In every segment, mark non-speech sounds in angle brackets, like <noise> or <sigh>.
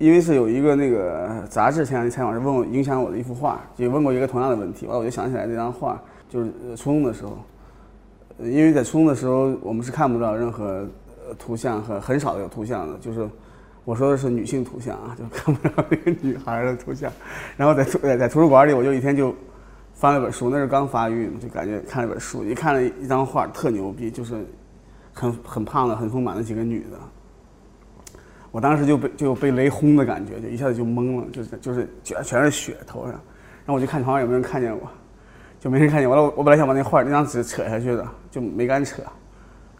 因为是有一个那个杂志前两天采访是问我影响我的一幅画，就问过一个同样的问题，完了我就想起来这张画，就是初中的时候，因为在初中的时候我们是看不到任何图像和很少有图像的，就是我说的是女性图像啊，就看不到那个女孩的图像。然后在图在在图书馆里，我就一天就翻了本书，那是刚发育，就感觉看了本书，一看了一张画特牛逼，就是很很胖的、很丰满的几个女的。我当时就被就被雷轰的感觉，就一下子就懵了，就是就是全全是血头上，然后我就看床上有没有人看见我，就没人看见我了。我我本来想把那画那张纸扯下去的，就没敢扯。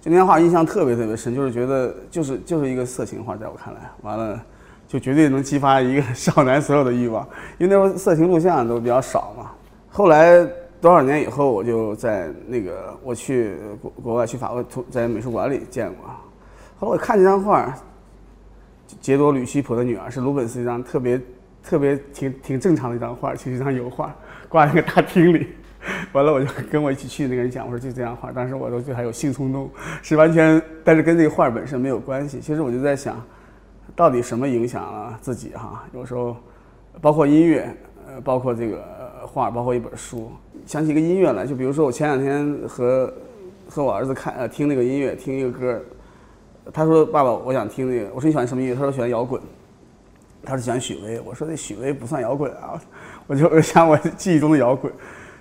就那张画印象特别特别深，就是觉得就是就是一个色情画，在我看来，完了就绝对能激发一个 <laughs> 少男所有的欲望，因为那时候色情录像都比较少嘛。后来多少年以后，我就在那个我去国国外去法国图在美术馆里见过。后来我看这张画，杰多·吕西普的女儿是鲁本斯一张特别特别挺挺正常的一张画，其实一张油画挂在那个大厅里。完了，我就跟我一起去那个人讲，我说就这张画，当时我都对还有性冲动，是完全，但是跟这个画本身没有关系。其实我就在想，到底什么影响了自己哈？有时候，包括音乐，呃，包括这个画，包括一本书，想起一个音乐来，就比如说我前两天和和我儿子看呃听那个音乐，听一个歌，他说爸爸，我想听那个，我说你喜欢什么音乐？他说喜欢摇滚。他说喜欢许巍，我说那许巍不算摇滚啊，我就想我记忆中的摇滚。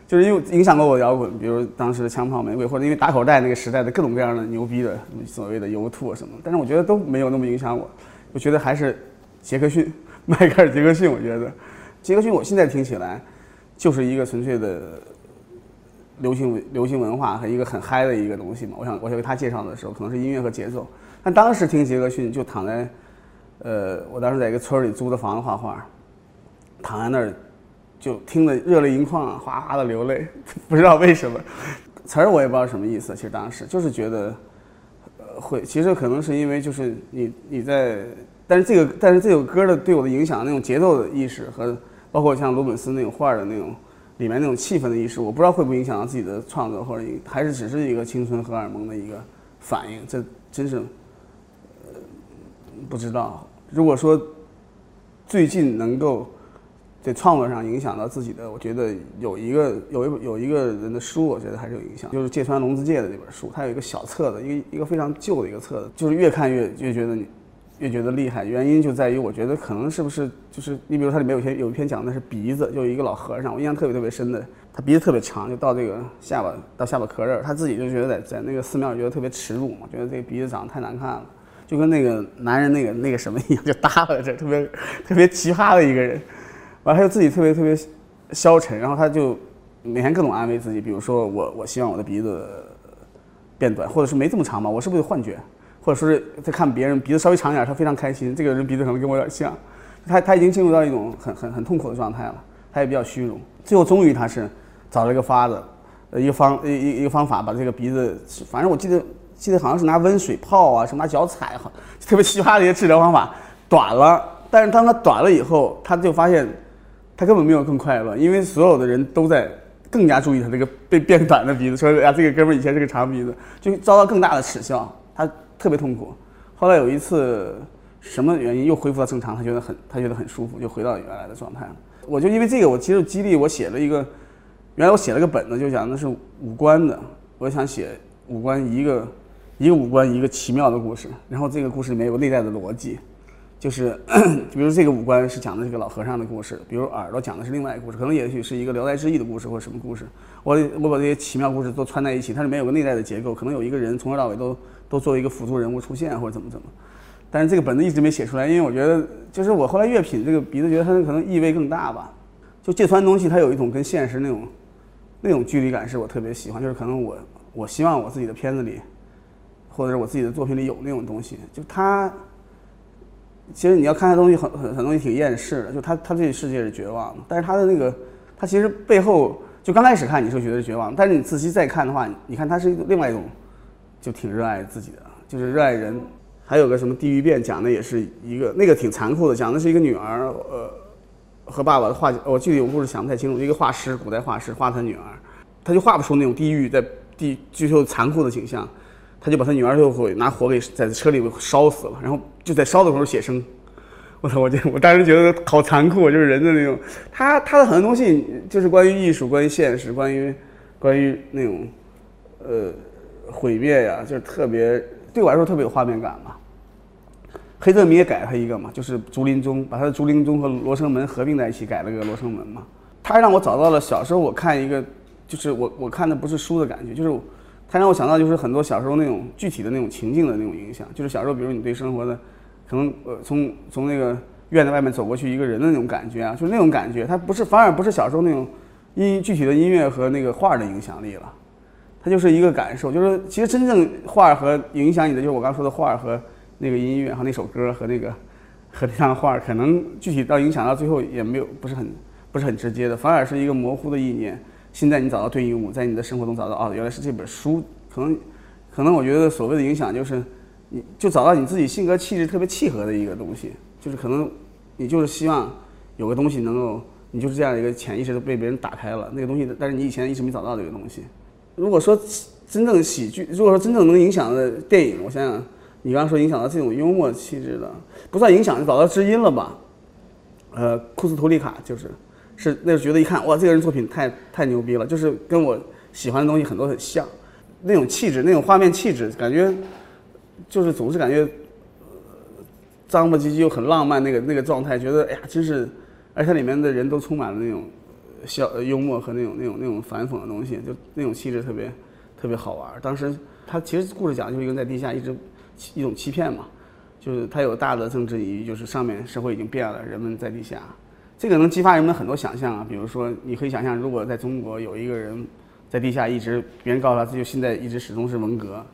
就是因为影响过我摇滚，比如当时的枪炮玫瑰，或者因为打口袋那个时代的各种各样的牛逼的所谓的油兔啊什么，但是我觉得都没有那么影响我。我觉得还是杰克逊，<laughs> 迈克尔·杰克逊，我觉得杰克逊我现在听起来就是一个纯粹的流行流行文化和一个很嗨的一个东西嘛。我想我想给他介绍的时候，可能是音乐和节奏。但当时听杰克逊就躺在，呃，我当时在一个村里租的房子画画，躺在那儿。就听得热泪盈眶，哗哗的流泪，<laughs> 不知道为什么，词儿我也不知道什么意思。其实当时就是觉得，呃，会，其实可能是因为就是你你在，但是这个但是这首歌的对我的影响，那种节奏的意识和包括像罗本斯那种画的那种里面那种气氛的意识，我不知道会不会影响到自己的创作，或者还是只是一个青春荷尔蒙的一个反应，这真是，不知道。如果说最近能够。在创作上影响到自己的，我觉得有一个有一有一个人的书，我觉得还是有影响，就是芥川龙之介的那本书，它有一个小册子，一个一个非常旧的一个册子，就是越看越越觉得你越觉得厉害。原因就在于我觉得可能是不是就是你比如它里面有些有一篇讲的是鼻子，就一个老和尚，我印象特别特别深的，他鼻子特别长，就到这个下巴到下巴壳这儿，他自己就觉得在在那个寺庙觉得特别耻辱嘛，觉得这个鼻子长得太难看了，就跟那个男人那个那个什么一样，就耷拉在这，特别特别奇葩的一个人。完了，他就自己特别特别消沉，然后他就每天各种安慰自己，比如说我我希望我的鼻子变短，或者是没这么长吧，我是不是有幻觉？或者说是在看别人鼻子稍微长一点，他非常开心。这个人鼻子可能跟我有点像，他他已经进入到一种很很很痛苦的状态了，他也比较虚荣。最后终于他是找了一个法子，呃一个方一一一个方法把这个鼻子，反正我记得记得好像是拿温水泡啊，什么拿脚踩，哈，特别奇葩的一些治疗方法，短了。但是当他短了以后，他就发现。他根本没有更快乐，因为所有的人都在更加注意他这个被变短的鼻子，说呀这个哥们以前是个长鼻子，就遭到更大的耻笑，他特别痛苦。后来有一次，什么原因又恢复到正常，他觉得很他觉得很舒服，就回到原来的状态了。我就因为这个，我其实激励我写了一个，原来我写了个本子，就讲的是五官的，我想写五官一个一个五官一个奇妙的故事，然后这个故事里面有个内在的逻辑。就是，<coughs> 比如这个五官是讲的这个老和尚的故事，比如耳朵讲的是另外一个故事，可能也许是一个《聊斋志异》的故事或者什么故事。我我把这些奇妙故事都串在一起，它里面有个内在的结构，可能有一个人从头到尾都都作为一个辅助人物出现或者怎么怎么。但是这个本子一直没写出来，因为我觉得，就是我后来越品这个鼻子，觉得它可能意味更大吧。就芥川东西，它有一种跟现实那种那种距离感，是我特别喜欢。就是可能我我希望我自己的片子里，或者是我自己的作品里有那种东西，就他。其实你要看他东西很很很东西挺厌世的，就他他对世界是绝望的，但是他的那个他其实背后就刚开始看你是觉得绝望，但是你仔细再看的话，你看他是另外一种，就挺热爱自己的，就是热爱人。还有个什么地狱变讲的也是一个那个挺残酷的，讲的是一个女儿呃和爸爸的画，我具体有故事想不太清楚，一个画师古代画师画他女儿，他就画不出那种地狱在地追求残酷的景象。他就把他女儿就会拿火给在车里烧死了，然后就在烧的时候写生，我操！我就我当时觉得好残酷，就是人的那种，他他的很多东西就是关于艺术、关于现实、关于关于那种呃毁灭呀，就是特别对我来说特别有画面感嘛。黑泽明也改了他一个嘛，就是竹林中，把他的竹林中和罗生门合并在一起改了个罗生门嘛。他让我找到了小时候我看一个，就是我我看的不是书的感觉，就是他让我想到就是很多小时候那种具体的那种情境的那种影响，就是小时候比如你对生活的。可能呃，从从那个院子外面走过去，一个人的那种感觉啊，就是那种感觉，它不是反而不是小时候那种音具体的音乐和那个画的影响力了，它就是一个感受，就是其实真正画和影响你的，就是我刚说的画和那个音乐和那首歌和那个和那张画，可能具体到影响到最后也没有不是很不是很直接的，反而是一个模糊的意念。现在你找到对应物，在你的生活中找到哦，原来是这本书，可能可能我觉得所谓的影响就是。你就找到你自己性格气质特别契合的一个东西，就是可能你就是希望有个东西能够，你就是这样一个潜意识都被别人打开了那个东西，但是你以前一直没找到这个东西。如果说真正喜剧，如果说真正能影响的电影，我想想，你刚刚说影响到这种幽默气质的，不算影响，就找到知音了吧？呃，库斯图里卡就是，是那时候觉得一看哇，这个人作品太太牛逼了，就是跟我喜欢的东西很多很像，那种气质，那种画面气质，感觉。就是总是感觉脏不唧唧又很浪漫那个那个状态，觉得哎呀，真是，而且里面的人都充满了那种笑幽默和那种那种那种反讽的东西，就那种气质特别特别好玩。当时他其实故事讲就是一个在地下一直一种欺骗嘛，就是他有大的政治隐喻，就是上面社会已经变了，人们在地下，这个能激发人们很多想象啊。比如说，你可以想象，如果在中国有一个人在地下一直，别人告诉他，这就现在一直始终是文革。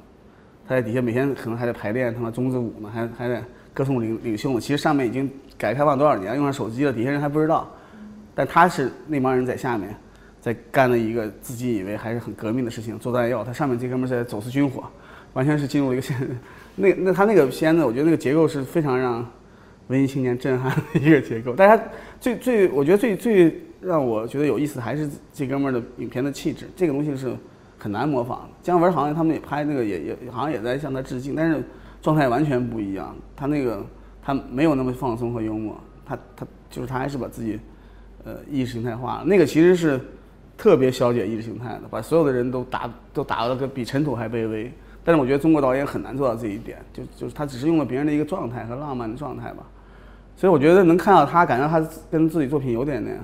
他在底下每天可能还在排练他妈中字舞呢，还还在歌颂领领袖呢。其实上面已经改革开放多少年，用上手机了，底下人还不知道。但他是那帮人在下面，在干了一个自己以为还是很革命的事情，做弹药。他上面这哥们在走私军火，完全是进入一个现。那那他那个片子，我觉得那个结构是非常让文艺青年震撼的一个结构。大家最最，我觉得最最让我觉得有意思的还是这哥们儿的影片的气质，这个东西是。很难模仿。姜文好像他们也拍那个，也也好像也在向他致敬，但是状态完全不一样。他那个他没有那么放松和幽默，他他就是他还是把自己呃意识形态化了。那个其实是特别消解意识形态的，把所有的人都打都打了个比尘土还卑微。但是我觉得中国导演很难做到这一点，就就是他只是用了别人的一个状态和浪漫的状态吧。所以我觉得能看到他，感觉他跟自己作品有点点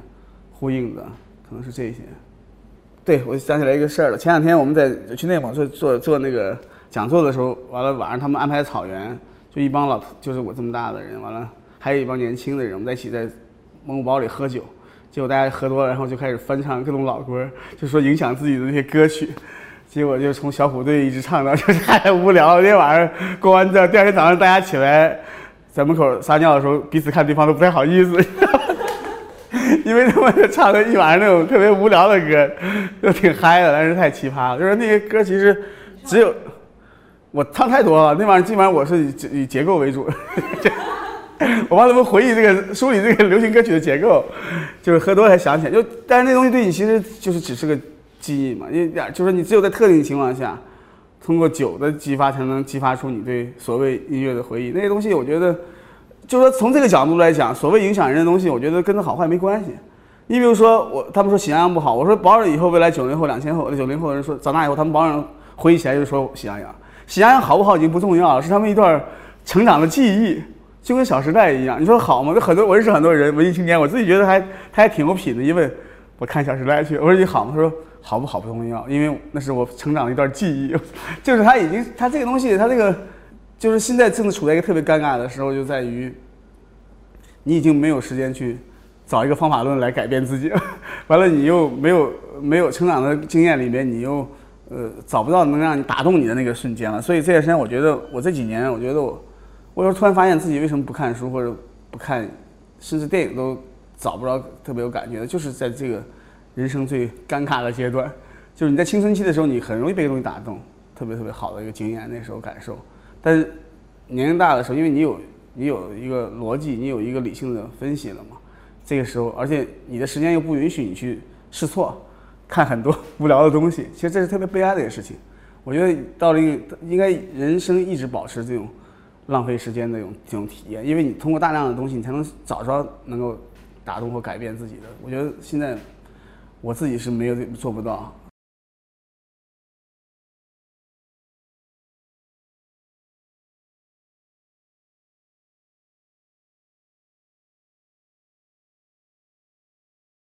呼应的，可能是这些。对，我想起来一个事儿了。前两天我们在去内蒙做做做那个讲座的时候，完了晚上他们安排草原，就一帮老，就是我这么大的人，完了还有一帮年轻的人，我们在一起在蒙古包里喝酒。结果大家喝多了，然后就开始翻唱各种老歌，就说影响自己的那些歌曲。结果就从小虎队一直唱到，就是太无聊。那天晚上过完这，第二天早上大家起来在门口撒尿的时候，彼此看对方都不太好意思。<laughs> 因为他们唱了一晚上那种特别无聊的歌，就挺嗨的，但是太奇葩了。就是那些歌其实只有我唱太多了，那晚上基本上我是以以结构为主，<laughs> 我帮他们回忆这个梳理这个流行歌曲的结构，就是喝多才想起来。就但是那东西对你其实就是只是个记忆嘛，因为就是你只有在特定情况下，通过酒的激发才能激发出你对所谓音乐的回忆。那些东西我觉得。就说，从这个角度来讲，所谓影响人的东西，我觉得跟它好坏没关系。你比如说，我他们说喜羊羊不好，我说保准以后未来九零后、两千后、九零后的人说长大以后，他们保准回忆起来就说喜羊羊。喜羊羊好不好已经不重要了，是他们一段成长的记忆，就跟《小时代》一样。你说好吗？那很多我认识很多人，文艺青年，我自己觉得还他还挺有品的，因为我看《小时代》去。我说你好吗？他说好不好不重要，因为那是我成长的一段记忆。<laughs> 就是他已经，他这个东西，他这个。就是现在正处在一个特别尴尬的时候，就在于你已经没有时间去找一个方法论来改变自己 <laughs> 了，完了你又没有没有成长的经验里面，你又呃找不到能让你打动你的那个瞬间了。所以这段时间，我觉得我这几年，我觉得我，我又突然发现自己为什么不看书或者不看，甚至电影都找不着特别有感觉的，就是在这个人生最尴尬的阶段，<laughs> 就是你在青春期的时候，你很容易被东西打动，特别特别好的一个经验，那时候感受。但是年龄大的时候，因为你有你有一个逻辑，你有一个理性的分析了嘛，这个时候，而且你的时间又不允许你去试错，看很多无聊的东西，其实这是特别悲哀的一个事情。我觉得到了一个应该人生一直保持这种浪费时间的这种这种体验，因为你通过大量的东西，你才能找着能够打动或改变自己的。我觉得现在我自己是没有做不到。